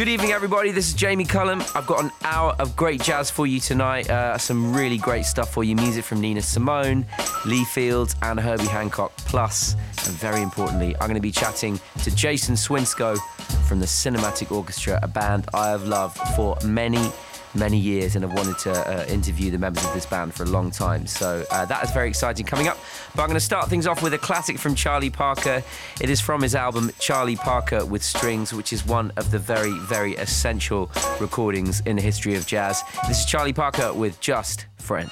Good evening, everybody. This is Jamie Cullum. I've got an hour of great jazz for you tonight. Uh, some really great stuff for you. Music from Nina Simone, Lee Fields, and Herbie Hancock. Plus, and very importantly, I'm going to be chatting to Jason Swinscoe from the Cinematic Orchestra, a band I have loved for many, many years and have wanted to uh, interview the members of this band for a long time. So uh, that is very exciting coming up. But I'm going to start things off with a classic from Charlie Parker. It is from his album Charlie Parker with Strings, which is one of the very, very essential recordings in the history of jazz. This is Charlie Parker with Just Friends.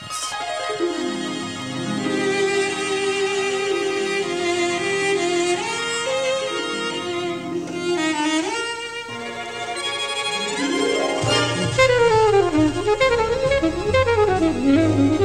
Fulfilling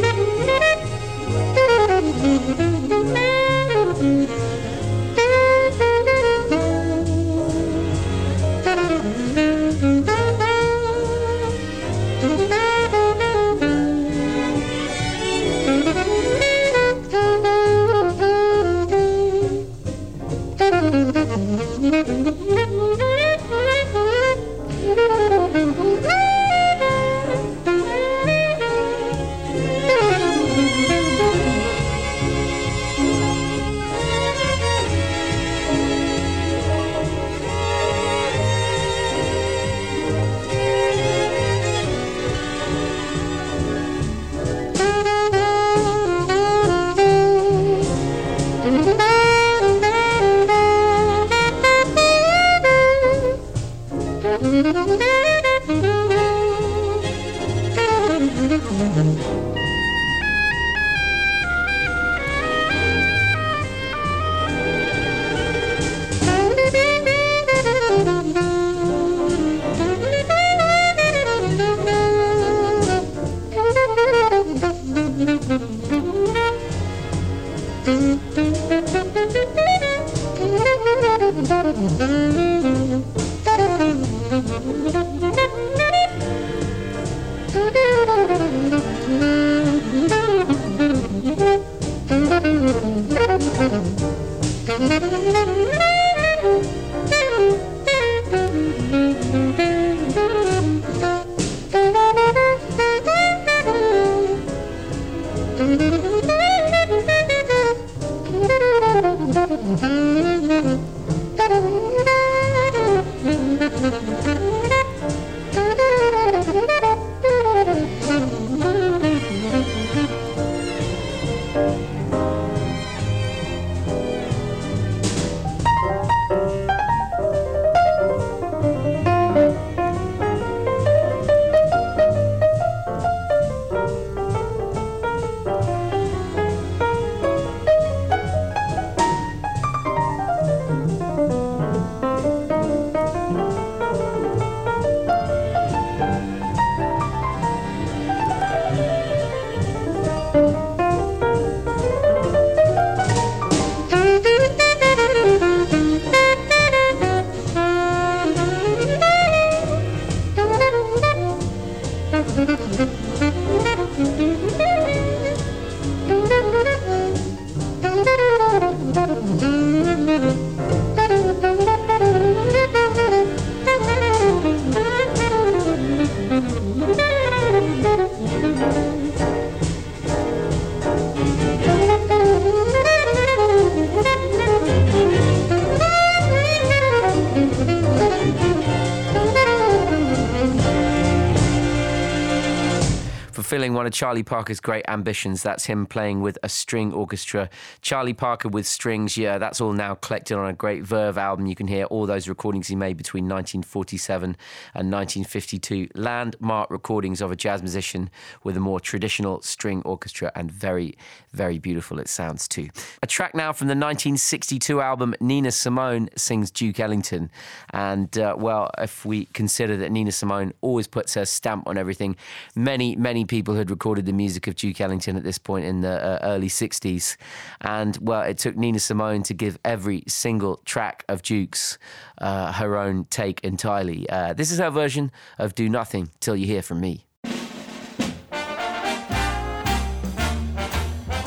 one of Charlie Parker's great ambitions. That's him playing with a string orchestra. Charlie Parker with strings, yeah, that's all now collected on a great Verve album. You can hear all those recordings he made between 1947 and 1952. Landmark recordings of a jazz musician with a more traditional string orchestra, and very, very beautiful it sounds too. A track now from the 1962 album Nina Simone sings Duke Ellington. And uh, well, if we consider that Nina Simone always puts her stamp on everything, many, many people had recorded the music of Duke Ellington at this point in the uh, early 60s. And and well, it took Nina Simone to give every single track of Duke's uh, her own take entirely. Uh, this is her version of Do Nothing Till You Hear From Me.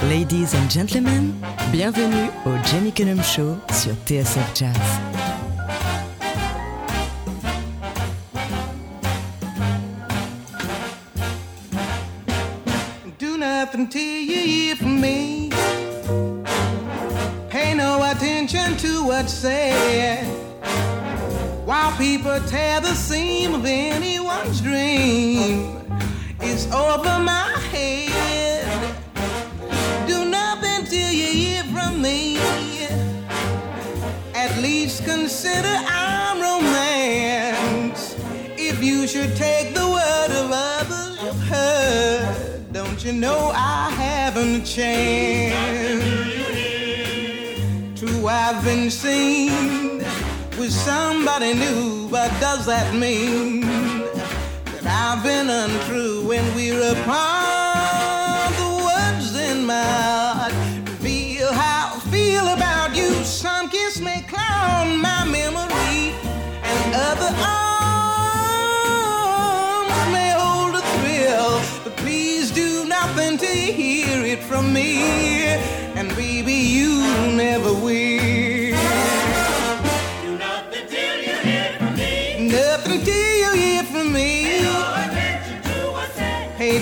Ladies and gentlemen, bienvenue au Jamie Cullum Show sur TSF Jazz. Do nothing till you hear from me. What's said. While people tear the seam of anyone's dream, it's over my head. Do nothing till you hear from me. At least consider our romance. If you should take the word of others you've heard, don't you know I haven't a I've been seen with somebody new, but does that mean that I've been untrue when we're apart? The words in my heart reveal how I feel about you. Some kiss may cloud my memory, and other arms may hold a thrill. But please do nothing to hear it from me, and baby, you never will.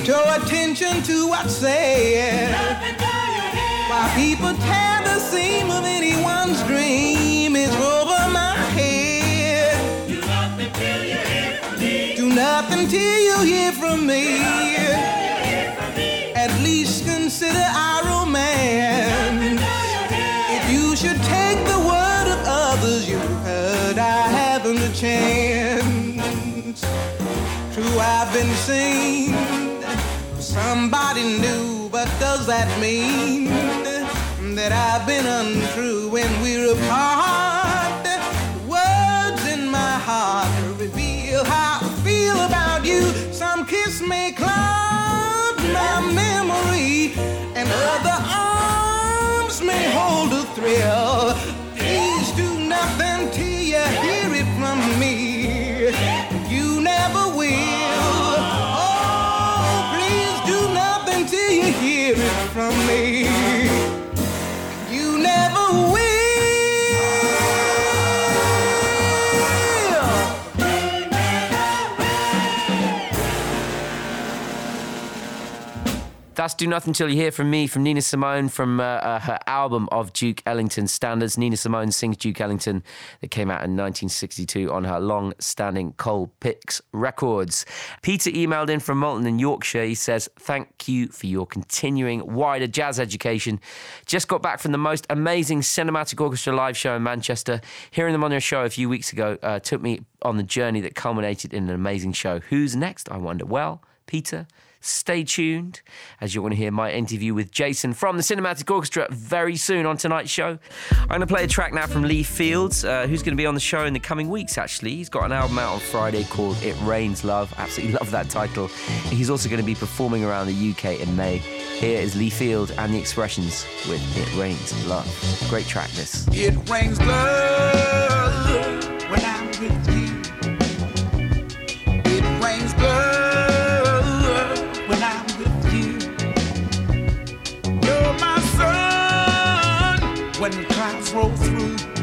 No attention to what's said. While people tear the seam of anyone's dream, it's over my head. Do nothing till you hear from me. Do nothing till you hear from me. At least consider our romance. If you should take the word of others you heard, I haven't a chance. True, I've been seen somebody new, but does that mean that I've been untrue when we're apart? Words in my heart reveal how I feel about you. Some kiss may cloud my memory, and other arms may hold a thrill. Do Nothing Till You Hear From Me from Nina Simone from uh, uh, her album of Duke Ellington standards. Nina Simone sings Duke Ellington that came out in 1962 on her long standing Cole Picks records. Peter emailed in from Malton in Yorkshire. He says, Thank you for your continuing wider jazz education. Just got back from the most amazing cinematic orchestra live show in Manchester. Hearing them on show a few weeks ago uh, took me on the journey that culminated in an amazing show. Who's next? I wonder. Well, Peter. Stay tuned as you're going to hear my interview with Jason from the Cinematic Orchestra very soon on tonight's show. I'm going to play a track now from Lee Fields, uh, who's going to be on the show in the coming weeks, actually. He's got an album out on Friday called It Rains Love. Absolutely love that title. He's also going to be performing around the UK in May. Here is Lee Field and the Expressions with It Rains Love. Great track, this. It rains love when I'm with you. When the clouds roll through.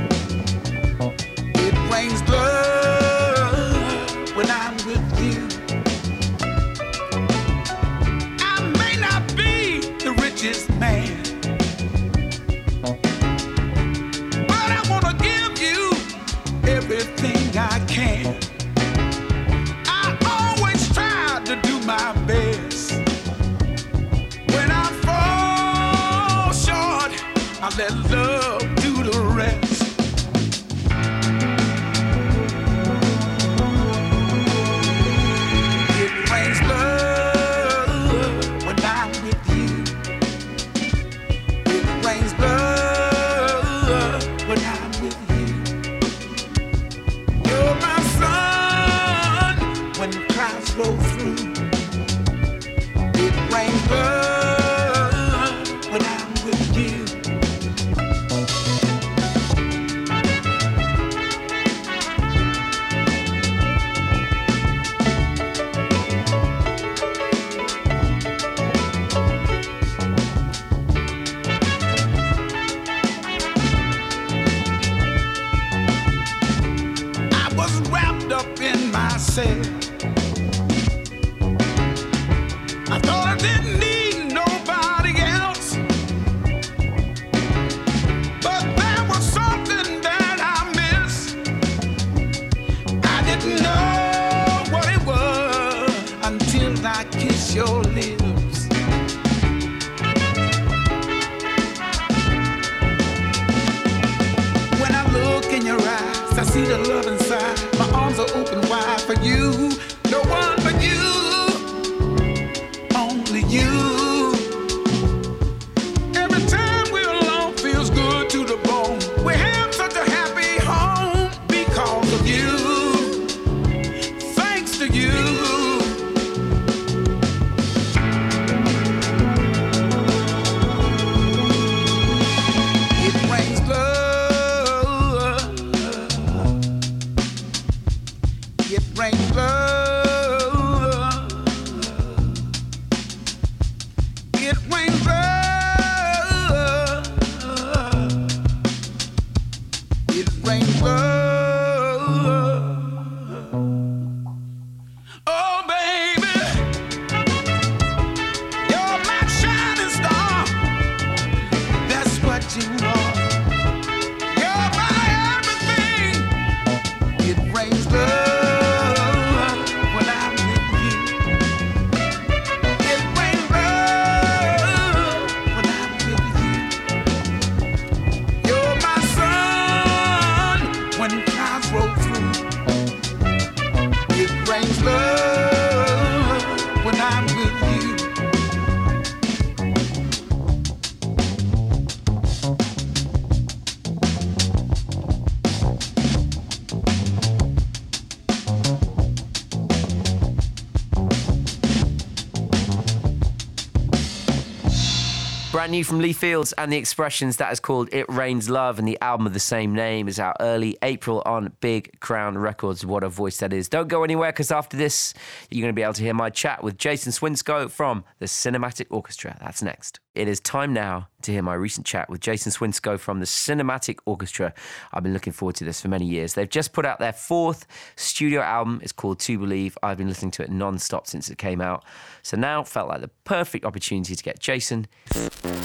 New from Lee Fields and the Expressions. That is called It Rains Love, and the album of the same name is out early April on Big Crown Records. What a voice that is. Don't go anywhere because after this, you're going to be able to hear my chat with Jason Swinscoe from the Cinematic Orchestra. That's next. It is time now to hear my recent chat with Jason Swinscoe from the Cinematic Orchestra. I've been looking forward to this for many years. They've just put out their fourth studio album. It's called To Believe. I've been listening to it non stop since it came out. So now felt like the perfect opportunity to get Jason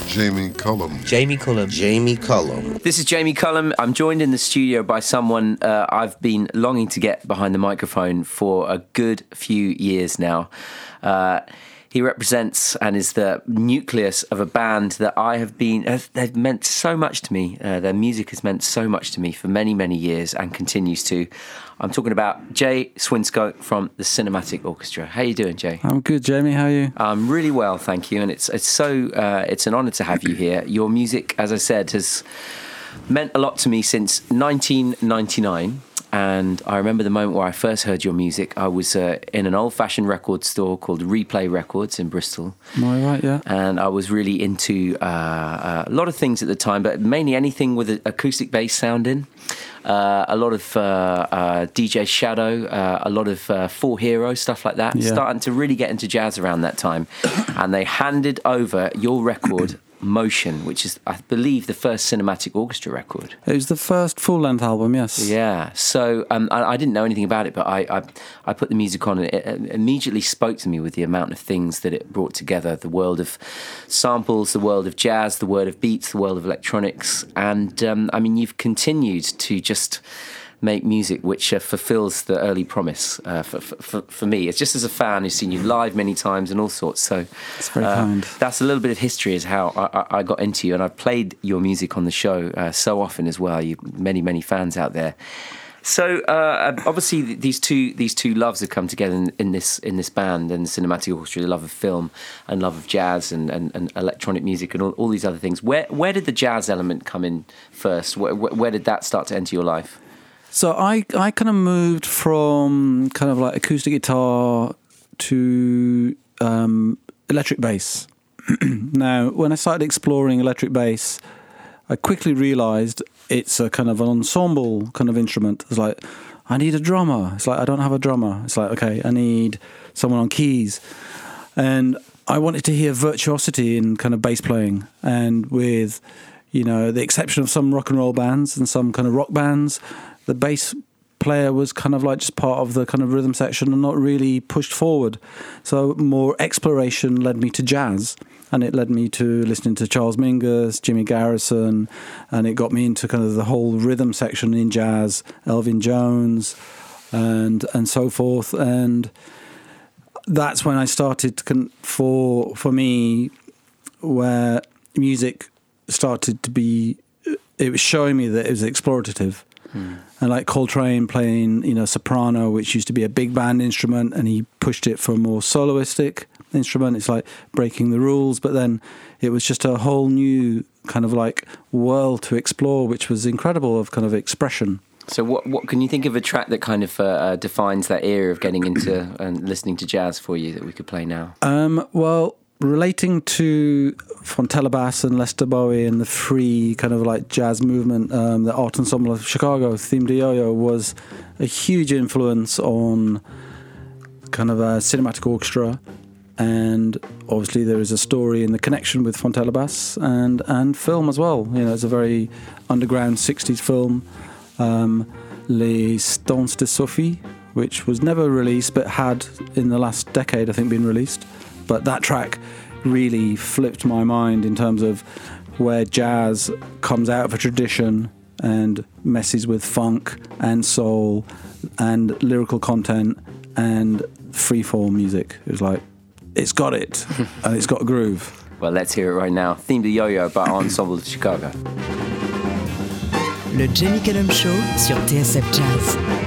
Jamie Cullum. Jamie Cullum. Jamie Cullum. This is Jamie Cullum. I'm joined in the studio by someone uh, I've been longing to get behind the microphone for a good few years now. Uh, he represents and is the nucleus of a band that I have been, they've meant so much to me. Uh, their music has meant so much to me for many, many years and continues to. I'm talking about Jay Swinscoe from the Cinematic Orchestra. How are you doing, Jay? I'm good, Jamie. How are you? I'm really well, thank you, and it's it's so uh, it's an honour to have you here. Your music, as I said, has meant a lot to me since 1999. And I remember the moment where I first heard your music. I was uh, in an old-fashioned record store called Replay Records in Bristol, Am I right? Yeah. and I was really into uh, uh, a lot of things at the time, but mainly anything with an acoustic bass sound in. Uh, a lot of uh, uh, DJ Shadow, uh, a lot of uh, Four Hero stuff like that. Yeah. Starting to really get into jazz around that time, and they handed over your record, Motion, which is, I believe, the first cinematic orchestra record. It was the first full-length album. Yes. Yeah. So um, I, I didn't know anything about it, but I, I, I put the music on, and it immediately spoke to me with the amount of things that it brought together: the world of samples, the world of jazz, the world of beats, the world of electronics, and um, I mean, you've continued to just make music which uh, fulfills the early promise uh, for, for, for me. It's just as a fan who's seen you live many times and all sorts. So That's very uh, kind. That's a little bit of history as how I, I, I got into you, and I've played your music on the show uh, so often as well. You many many fans out there. So uh, obviously these two these two loves have come together in, in this in this band and the cinematic orchestra, the love of film and love of jazz and, and, and electronic music and all, all these other things. Where where did the jazz element come in first? Where, where did that start to enter your life? So I I kind of moved from kind of like acoustic guitar to um, electric bass. now, when I started exploring electric bass, I quickly realised it's a kind of an ensemble kind of instrument. It's like I need a drummer. It's like I don't have a drummer. It's like okay, I need someone on keys, and I wanted to hear virtuosity in kind of bass playing, and with you know the exception of some rock and roll bands and some kind of rock bands, the bass player was kind of like just part of the kind of rhythm section and not really pushed forward. So more exploration led me to jazz. And it led me to listening to Charles Mingus, Jimmy Garrison, and it got me into kind of the whole rhythm section in jazz, Elvin Jones, and and so forth. And that's when I started con- for for me where music started to be it was showing me that it was explorative and like Coltrane playing you know soprano which used to be a big band instrument and he pushed it for a more soloistic instrument it's like breaking the rules but then it was just a whole new kind of like world to explore which was incredible of kind of expression So, what what can you think of a track that kind of uh, uh, defines that era of getting into and listening to jazz for you that we could play now? Um, well, relating to Fontella Bass and Lester Bowie and the free kind of like jazz movement, um, the Art Ensemble of Chicago, Theme de Yo-Yo, was a huge influence on kind of a cinematic orchestra. And obviously, there is a story in the connection with Fontella Bass and, and film as well. You know, it's a very underground 60s film, um, Les Stances de Sophie, which was never released but had in the last decade, I think, been released. But that track really flipped my mind in terms of where jazz comes out of a tradition and messes with funk and soul and lyrical content and freeform music. It was like, it's got it and it's got a groove. Well, let's hear it right now. Theme de Yo-Yo by Ensemble de Chicago. Le Jamie Cullum Show sur TSF Jazz.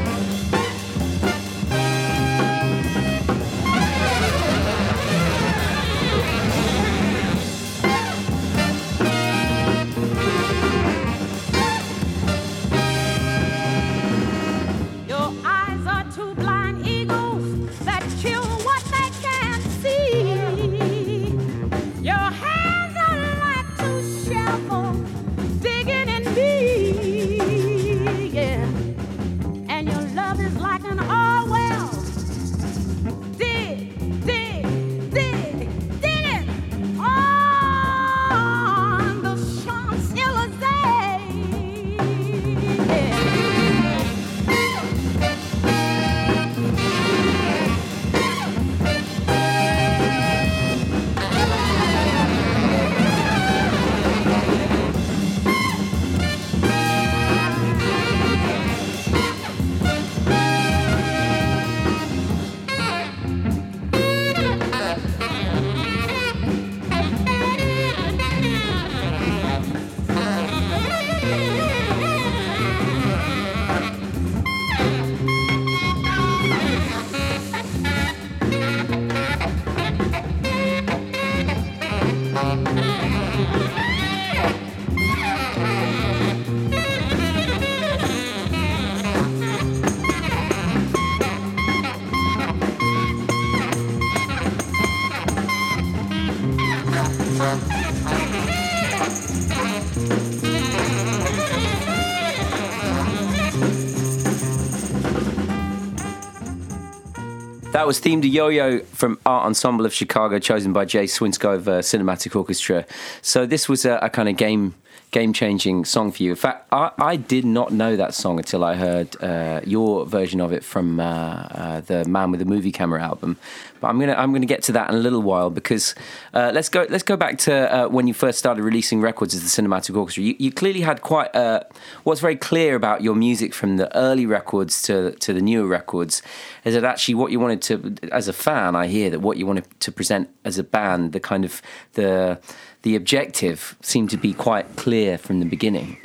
That was Theme de Yo-Yo from Art Ensemble of Chicago, chosen by Jay Swinscoe uh, Cinematic Orchestra. So this was a, a kind of game game-changing song for you. In fact, I, I did not know that song until I heard uh, your version of it from uh, uh, the Man with the Movie Camera album. But I'm gonna I'm gonna get to that in a little while because uh, let's go let's go back to uh, when you first started releasing records as the Cinematic Orchestra. You, you clearly had quite uh, what's very clear about your music from the early records to to the newer records is that actually what you wanted to as a fan. I hear that what you wanted to present as a band, the kind of the the objective seemed to be quite clear from the beginning.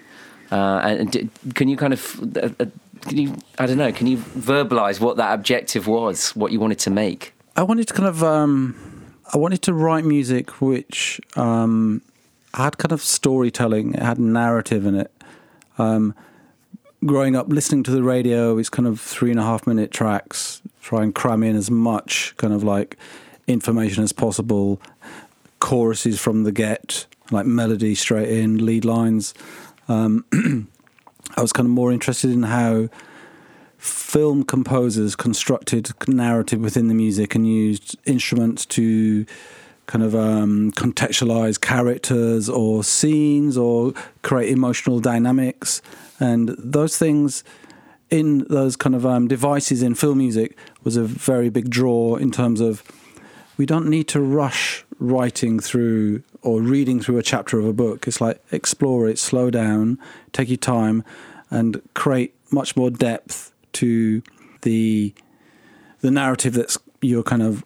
Uh, and can you kind of uh, uh, can you I don't know can you verbalize what that objective was, what you wanted to make? I wanted to kind of um, I wanted to write music which um, had kind of storytelling. It had narrative in it. Um, growing up, listening to the radio, it's kind of three and a half minute tracks. Try and cram in as much kind of like information as possible. Choruses from the get, like melody straight in, lead lines. Um, I was kind of more interested in how film composers constructed narrative within the music and used instruments to kind of um, contextualize characters or scenes or create emotional dynamics and those things in those kind of um, devices in film music was a very big draw in terms of we don't need to rush writing through or reading through a chapter of a book. It's like explore it, slow down, take your time, and create much more depth to the the narrative that's you're kind of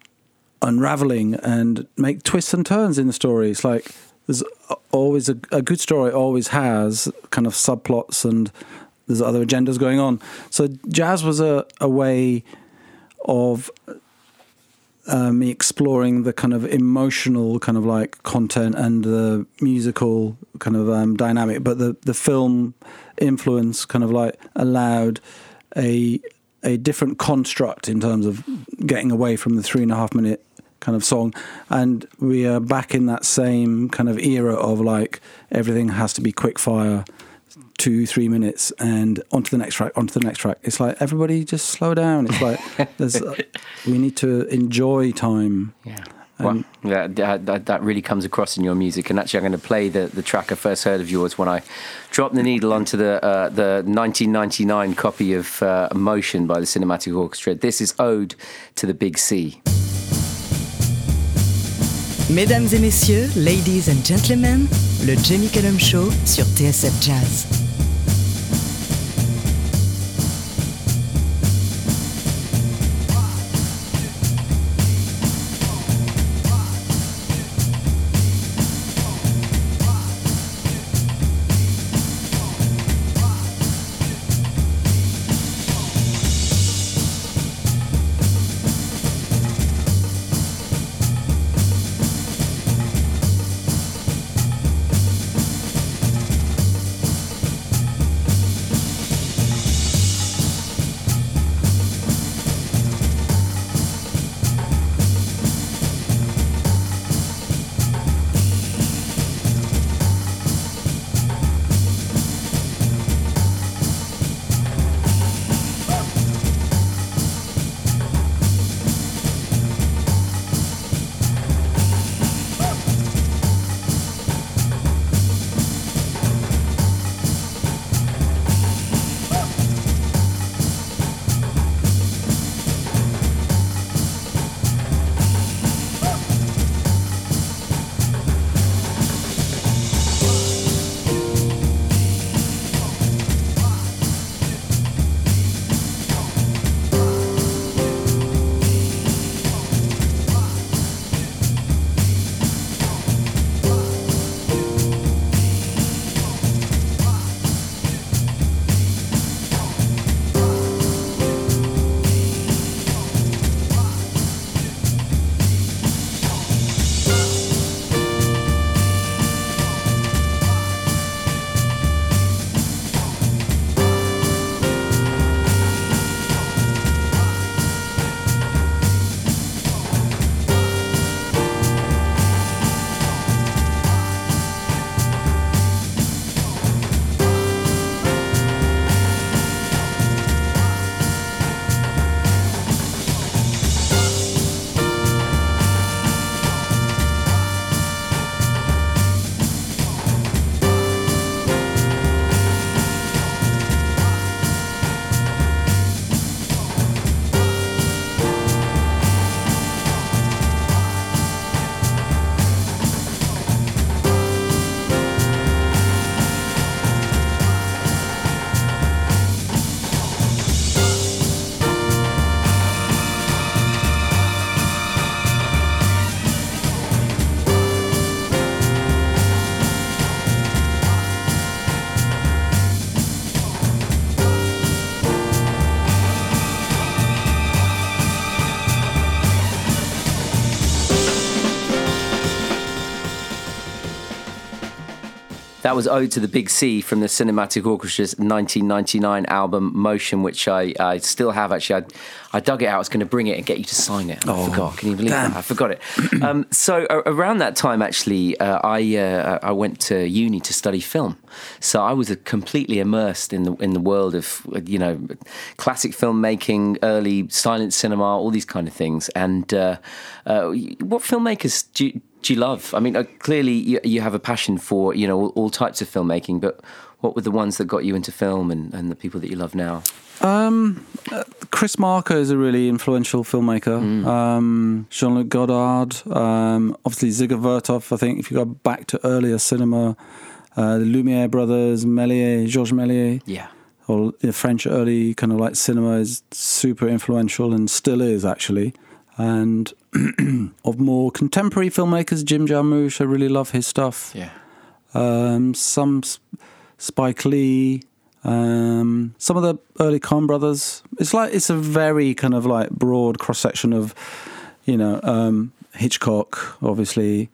unraveling and make twists and turns in the story. It's like there's always a, a good story always has kind of subplots and there's other agendas going on. So jazz was a, a way of me exploring the kind of emotional kind of like content and the musical kind of um, dynamic, but the the film influence kind of like allowed a a different construct in terms of getting away from the three and a half minute kind of song. And we are back in that same kind of era of like everything has to be quick fire two three minutes and onto the next track onto the next track it's like everybody just slow down it's like there's uh, we need to enjoy time Yeah. Well, yeah, that, that, that really comes across in your music. And actually, I'm going to play the, the track I first heard of yours when I dropped the needle onto the uh, the 1999 copy of uh, Emotion by the Cinematic Orchestra. This is Ode to the Big Sea. Mesdames et messieurs, ladies and gentlemen, le Jamie Cullum Show sur TSF Jazz. That was Ode to the Big Sea from the Cinematic Orchestra's 1999 album Motion, which I, I still have actually. I, I dug it out. I was going to bring it and get you to sign it. Oh, I forgot. Can you believe that? I forgot it. um, so a- around that time, actually, uh, I uh, I went to uni to study film. So I was uh, completely immersed in the in the world of uh, you know classic filmmaking, early silent cinema, all these kind of things. And uh, uh, what filmmakers do you, do you love? I mean, uh, clearly you, you have a passion for you know all, all types of filmmaking, but what were the ones that got you into film and, and the people that you love now? Chris Marker is a really influential filmmaker. Um, Jean Luc Godard, um, obviously Dziga Vertov. I think if you go back to earlier cinema, uh, the Lumiere brothers, Méliès, Georges Méliès, Yeah. or the French early kind of like cinema is super influential and still is actually. And of more contemporary filmmakers, Jim Jarmusch, I really love his stuff. Yeah. Um, some Spike Lee, um, some of the early Coen brothers. It's like it's a very kind of like broad cross section of, you know, um, Hitchcock, obviously.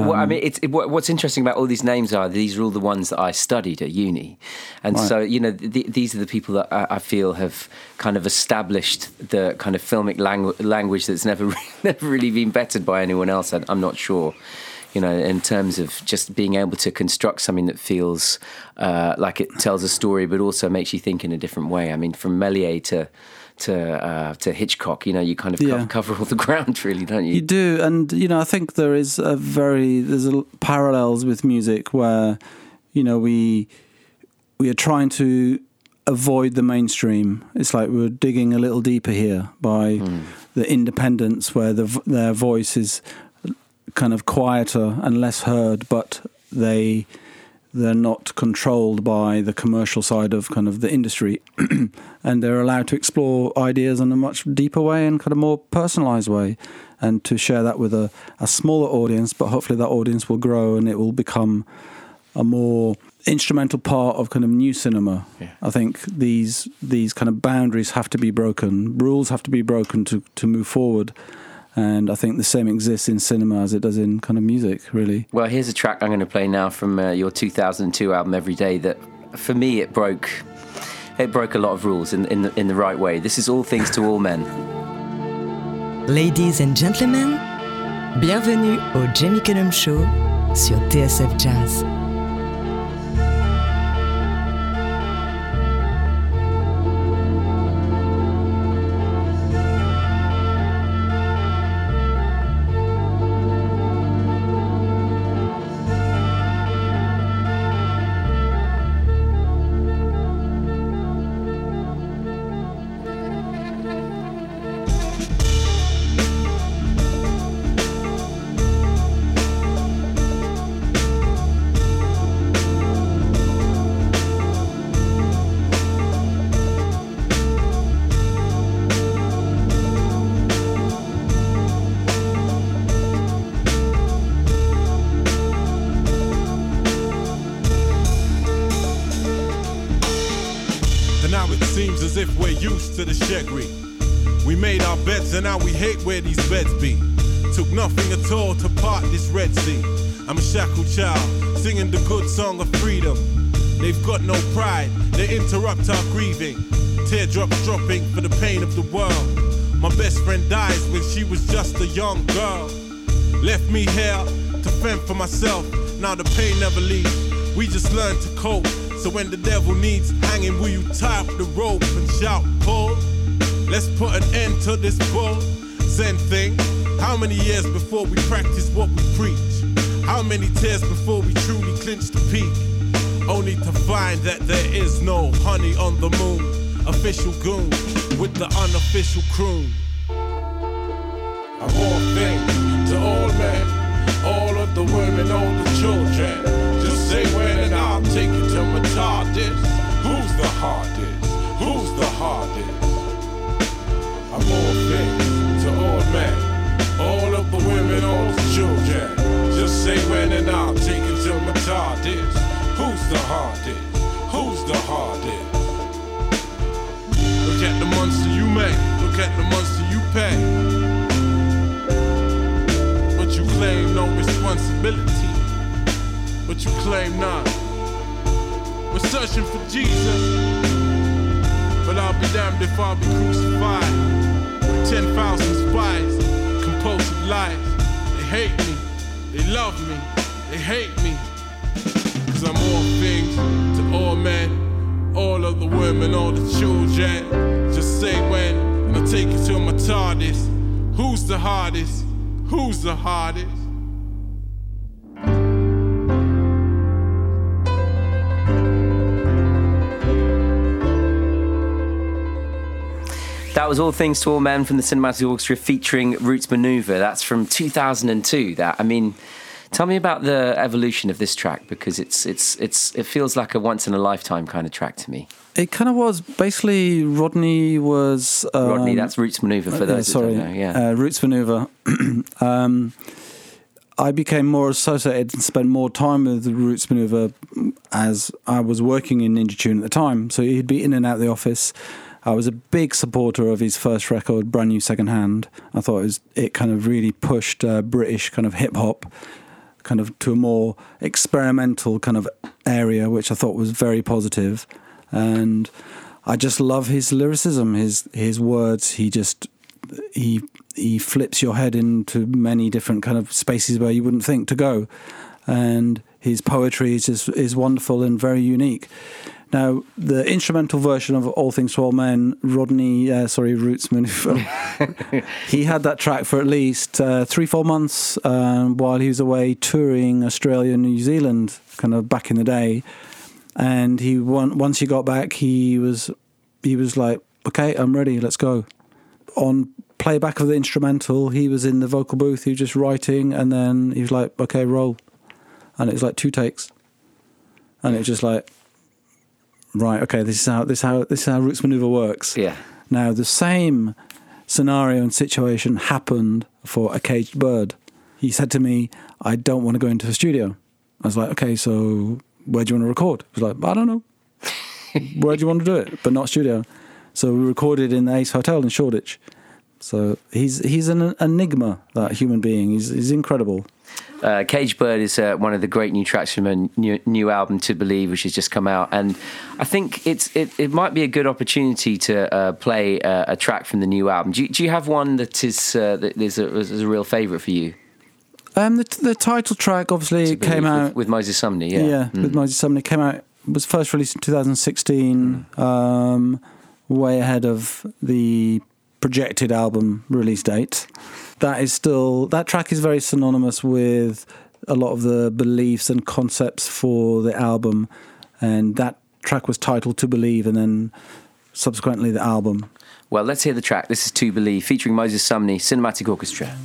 Well, Um, I mean, it's, it, what's interesting about all these names are these are all the ones that I studied at uni, and Right. so you know th- these are the people that I, I feel have kind of established the kind of filmic langu- language that's never never really been bettered by anyone else. I, I'm not sure. You know, in terms of just being able to construct something that feels uh, like it tells a story, but also makes you think in a different way. I mean, from Méliès to to uh, to Hitchcock, you know, you kind of Yeah. cover all the ground, really, don't you? You do, and you know, I think there is a very there's a, parallels with music where, you know, we we are trying to avoid the mainstream. It's like we're digging a little deeper here by the independents, where the, their voice is kind of quieter and less heard, but they they're not controlled by the commercial side of kind of the industry and they're allowed to explore ideas in a much deeper way and kind of more personalized way and to share that with a, a smaller audience but hopefully that audience will grow and it will become a more instrumental part of kind of new cinema i think these these kind of boundaries have to be broken rules have to be broken to to move forward and i think the same exists in cinema as it does in kind of music really Well, here's a track I'm going to play now from uh, your 2002 album, Every Day. That for me, it broke, it broke a lot of rules in in the, in the right way. This is All Things to All Men. Ladies and gentlemen, bienvenue au Jamie Cullum Show sur TSF Jazz. Friend dies when she was just a young girl. Left me here to fend for myself. Now the pain never leaves. We just learn to cope. So when the devil needs hanging, will you tie up the rope and shout, pull? Let's put an end to this bull. Zen thing. How many years before we practice what we preach? How many tears before we truly clinch the peak? Only to find that there is no honey on the moon. Official goon with the unofficial croon. I'm all things to all men, all of the women, all the children. Just say when and I'll take you to my TARDIS. Who's the hardest? Who's the hardest? I'm all things to all men, all of the women, all the children. Just say when and I'll take you to my TARDIS. Who's the hardest? Who's the hardest? Look at the monster you make. Look at the monster you pay. Claim no responsibility. But you claim none. We're searching for Jesus. But I'll be damned if I'll be crucified. With 10,000 spies, compulsive lies. They hate me. They love me. They hate me. Cause I'm all things to all men, all of the women, all the children. Just say when, and I'll take you to my TARDIS. Who's the hardest? Who's the hardest? That was All Things to All Men from the Cinematic Orchestra featuring Roots Manuva. That's from 2002. That I mean, Tell me about the evolution of this track because it's it's it's it feels like a once in a lifetime kind of track to me. It kind of was. Basically, Rodney was. Um, Rodney, that's Roots Manuva for uh, those sorry, that don't know. Yeah. uh, Roots Manuva. um, I became more associated and spent more time with the Roots Manuva as I was working in Ninja Tune at the time. So he'd be in and out of the office. I was a big supporter of his first record, Brand New Second Hand. I thought it, was, it kind of really pushed uh, British kind of hip hop kind of to a more experimental kind of area, which I thought was very positive. And I just love his lyricism, his his words. He just he he flips your head into many different kind of spaces where you wouldn't think to go, and his poetry is just is wonderful and very unique. Now, the instrumental version of All Things to All Men, Rodney, uh, sorry, Rootsman, he had that track for at least uh, three, four months um, while he was away touring Australia and New Zealand, kind of back in the day. And he once he got back, he was he was like, "Okay, I'm ready. Let's go." On playback of the instrumental, he was in the vocal booth. He was just writing, and then he was like, "Okay, roll," and it was like two takes, and it was just like, "Right, okay, this is how this is how this is how Roots Manuva works." yeah. Now, the same scenario and situation happened for a caged bird. He said to me, I don't want to go into the studio. I was like, okay, so where do you want to record? He was like, I don't know. where do you want to do it? But not studio. So we recorded in the Ace Hotel in Shoreditch. So he's he's an enigma, that human being. He's, he's incredible. Uh, Cage Bird is uh, one of the great new tracks from a new, new album, To Believe, which has just come out, and I think it's it, it might be a good opportunity to uh, play uh, a track from the new album. Do you, do you have one that is uh, that is a, is a real favourite for you? Um, the, the title track obviously came Believe out with, with Moses Sumney. Yeah, Yeah, Mm. with Moses Sumney came out was first released in 2016, um, way ahead of the projected album release date. That is still that track is very synonymous with a lot of the beliefs and concepts for the album, and that track was titled "To Believe," and then subsequently the album. Well, let's hear the track. This is To Believe, featuring Moses Sumney, Cinematic Orchestra.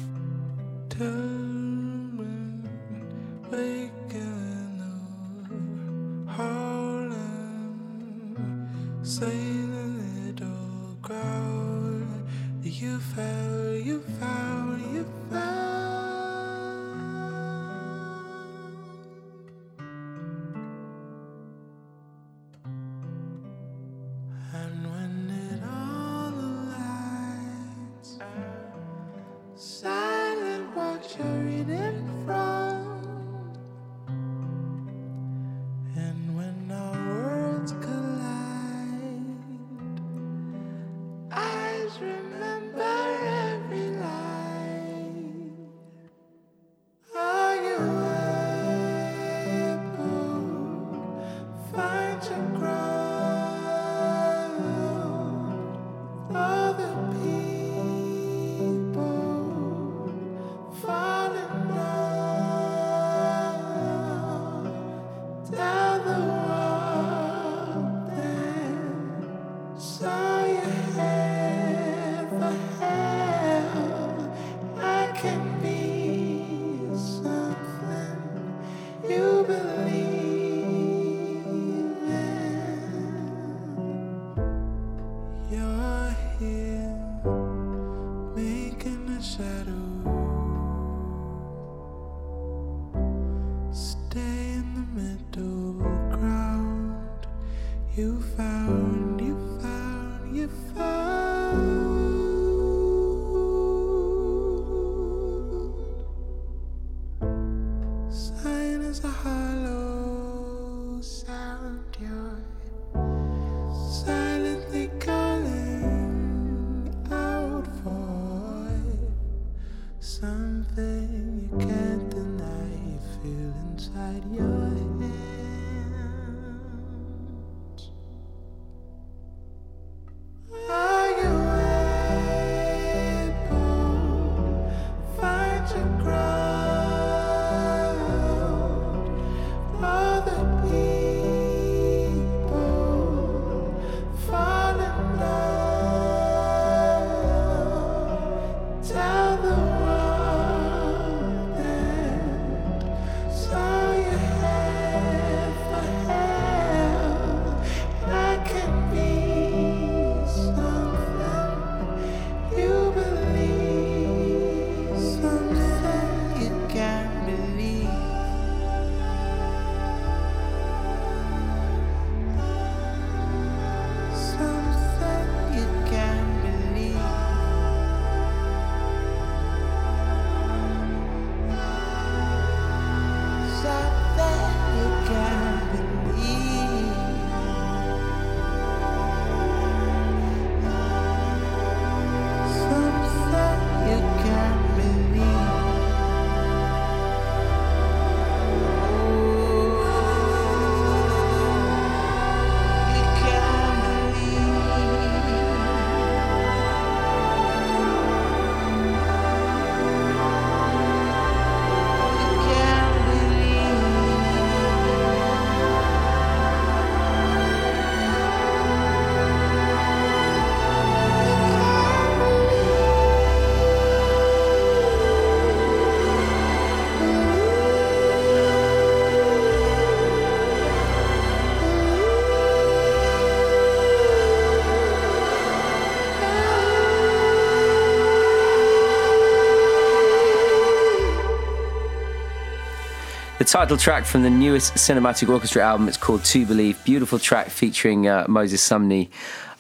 Title track from the newest Cinematic Orchestra album. It's called To Believe. Beautiful track featuring uh, Moses Sumney.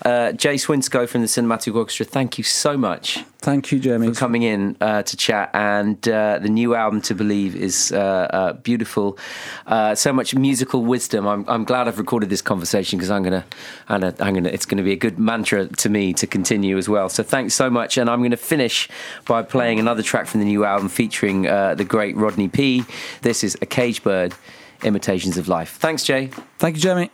Uh, Jay Swinscoe from the Cinematic Orchestra, thank you so much Thank you, Jamie. for coming in uh, to chat. And uh, the new album, To Believe, is uh, uh, beautiful. Uh, so much musical wisdom. I'm, I'm glad I've recorded this conversation because I'm gonna, I'm gonna, I'm gonna, it's gonna be a good mantra to me to continue as well. So thanks so much. And I'm gonna finish by playing another track from the new album featuring uh, the great Rodney P. This is A Cage Bird, Imitations of Life. Thanks, Jay. Thank you, Jamie.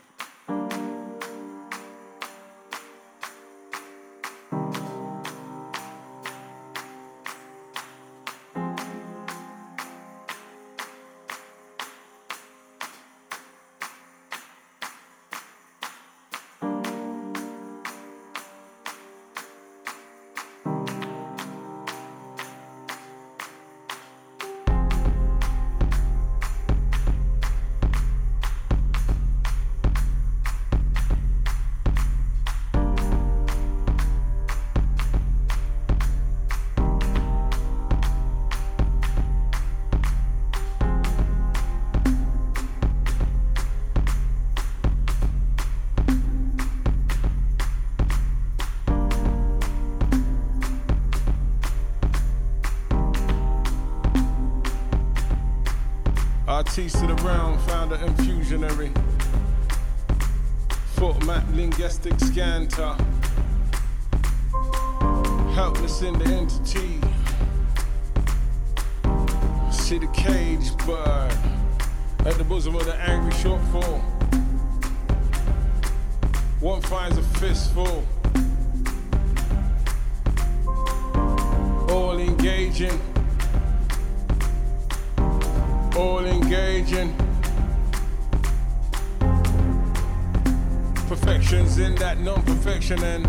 Non perfection and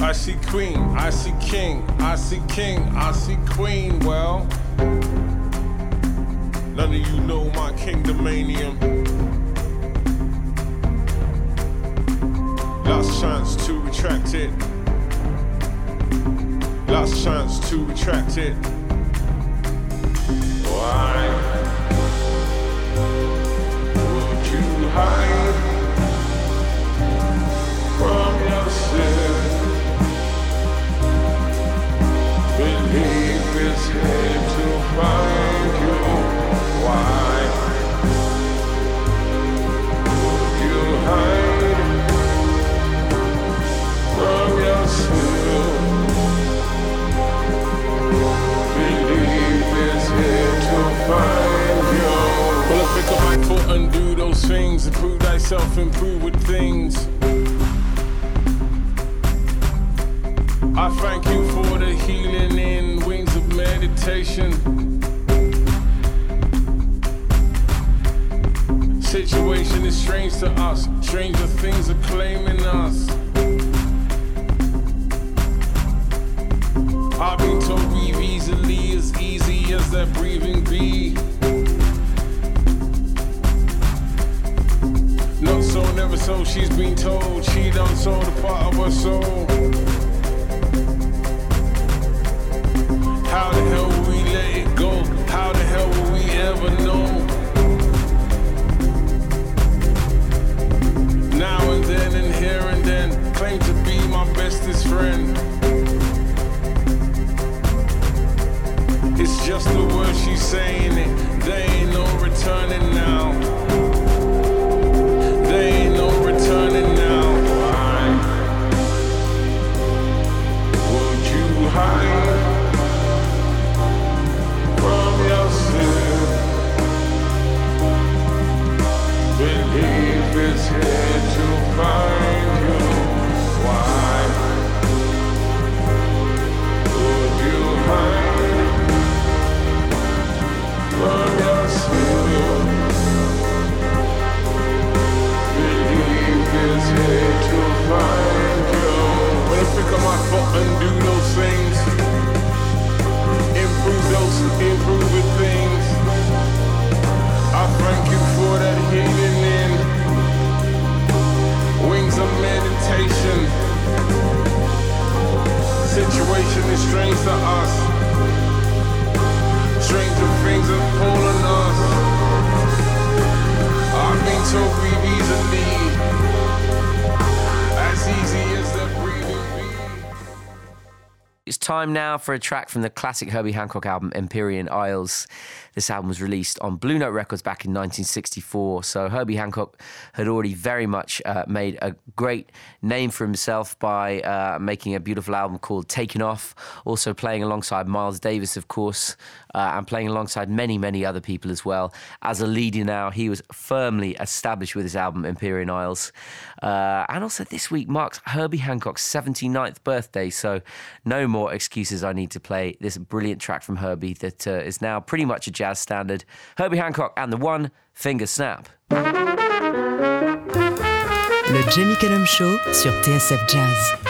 I see queen, I see king, I see king, I see queen. Well, none of you know my kingdomanium. Last chance to retract it. Last chance to retract it. Why things. Improve thyself, improve with things. I thank you for the healing in wings of meditation. Situation is strange to us, stranger things are claiming us. I've been told breathe easily, as easy as that breathing be. Never so, she's been told she done sold a part of her soul. Time now for a track from the classic Herbie Hancock album, Empyrean Isles. This album was released on Blue Note Records back in 1964. So Herbie Hancock had already very much uh, made a great name for himself by uh, making a beautiful album called Takin' Off, also playing alongside Miles Davis, of course, uh, and playing alongside many, many other people as well. As a leader now, he was firmly established with his album Empyrean Isles. Uh, and also this week marks Herbie Hancock's 79th birthday, so no more excuses I need to play this brilliant track from Herbie that uh, is now pretty much a jazz standard. Herbie Hancock and the One Finger Snap. Le Cullum Show sur TSF Jazz.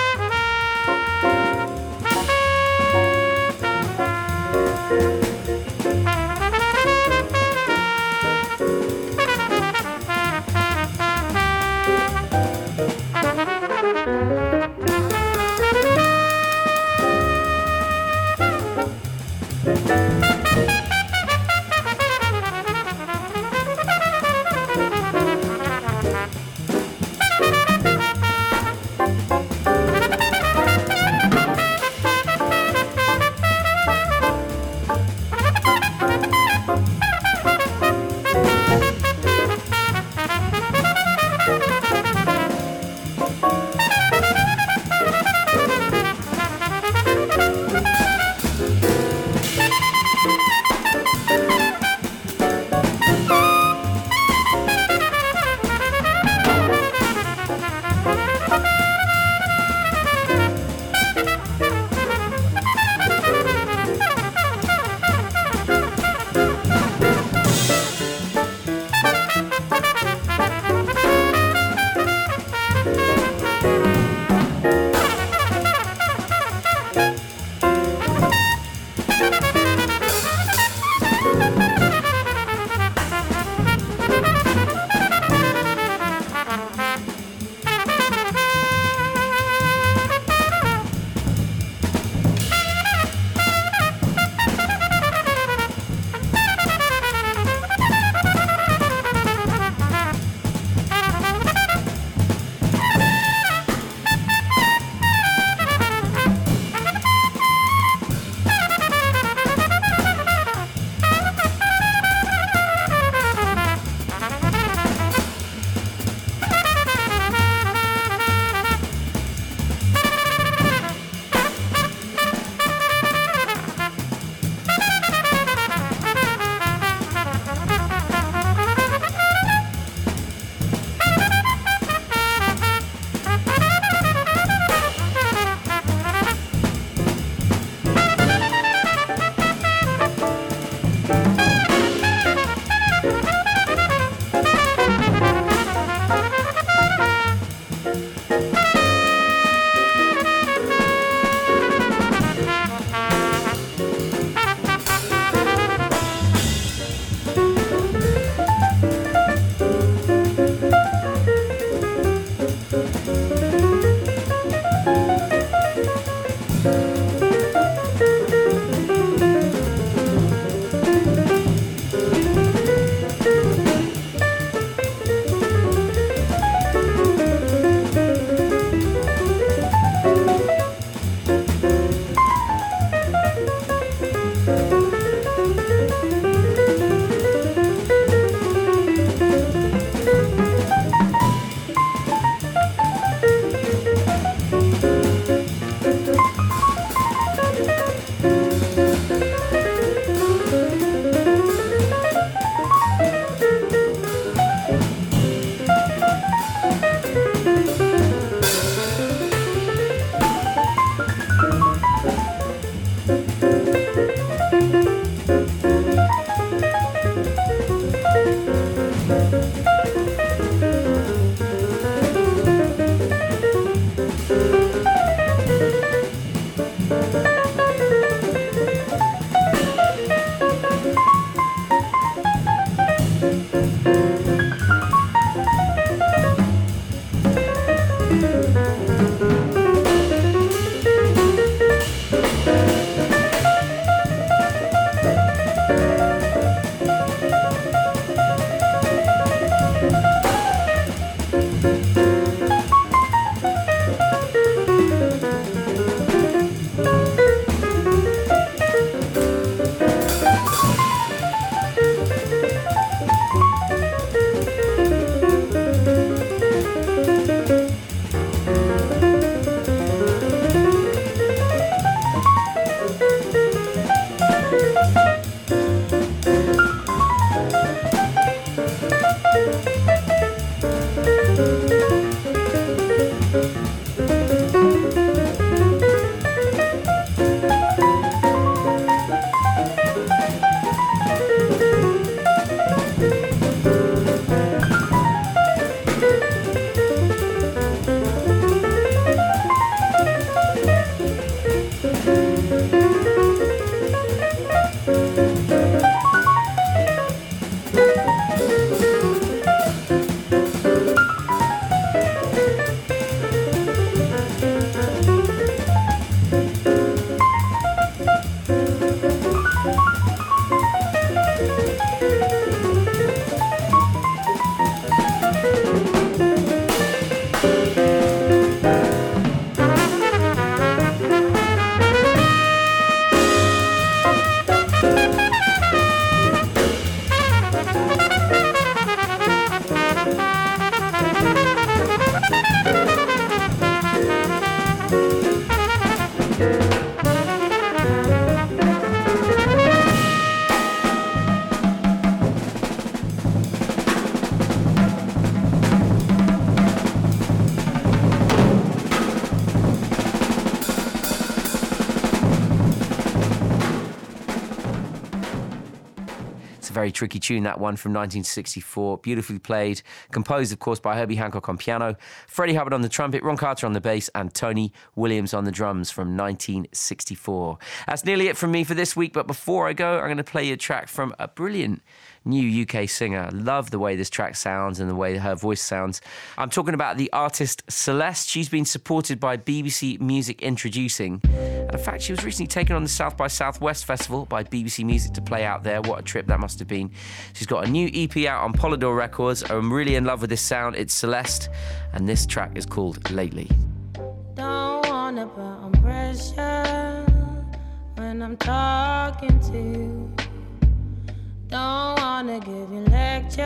Very tricky tune, that one from 1964. Beautifully played, composed, of course, by Herbie Hancock on piano, Freddie Hubbard on the trumpet, Ron Carter on the bass, and Tony Williams on the drums from 1964. That's nearly it from me for this week, but before I go, I'm going to play you a track from a brilliant new UK singer. Love the way this track sounds and the way her voice sounds. I'm talking about the artist Celeste. She's been supported by BBC Music Introducing. And in fact, she was recently taken on the South by Southwest Festival by BBC Music to play out there. What a trip that must have been. She's got a new EP out on Polydor Records. I'm really in love with this sound. It's Celeste, and this track is called Lately. Don't wanna put on pressure when I'm talking to you. Don't wanna give you lectures,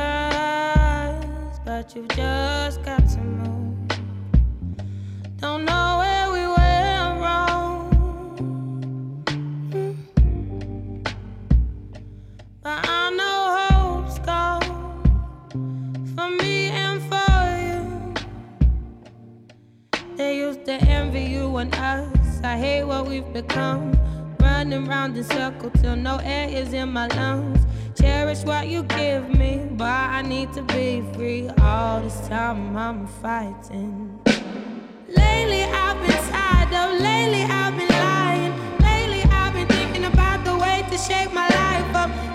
but you've just got to move. Don't know where we went to envy you and us. I hate what we've become. Running round in circles till no air is in my lungs. Cherish what you give me, but I need to be free. All this time I'm fighting. Lately I've been tired of, lately I've been lying. Lately I've been thinking about the way to shake my life up.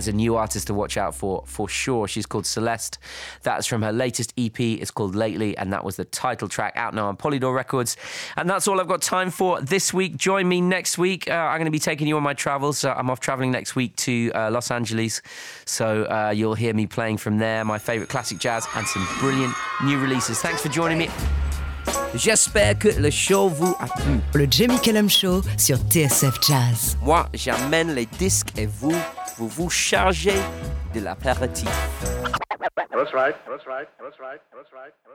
Is a new artist to watch out for, for sure. She's called Celeste. That's from her latest EP. It's called Lately, and that was the title track out now on Polydor Records. And that's all I've got time for this week. Join me next week. Uh, I'm going to be taking you on my travels. Uh, I'm off traveling next week to uh, Los Angeles. So uh, you'll hear me playing from there, my favorite classic jazz, and some brilliant new releases. Thanks for joining me. J'espère que le show vous a plu. Le Jamie Cullum Show sur TSF Jazz. Moi, j'amène les disques et vous, vous vous chargez de l'apéritif. That's.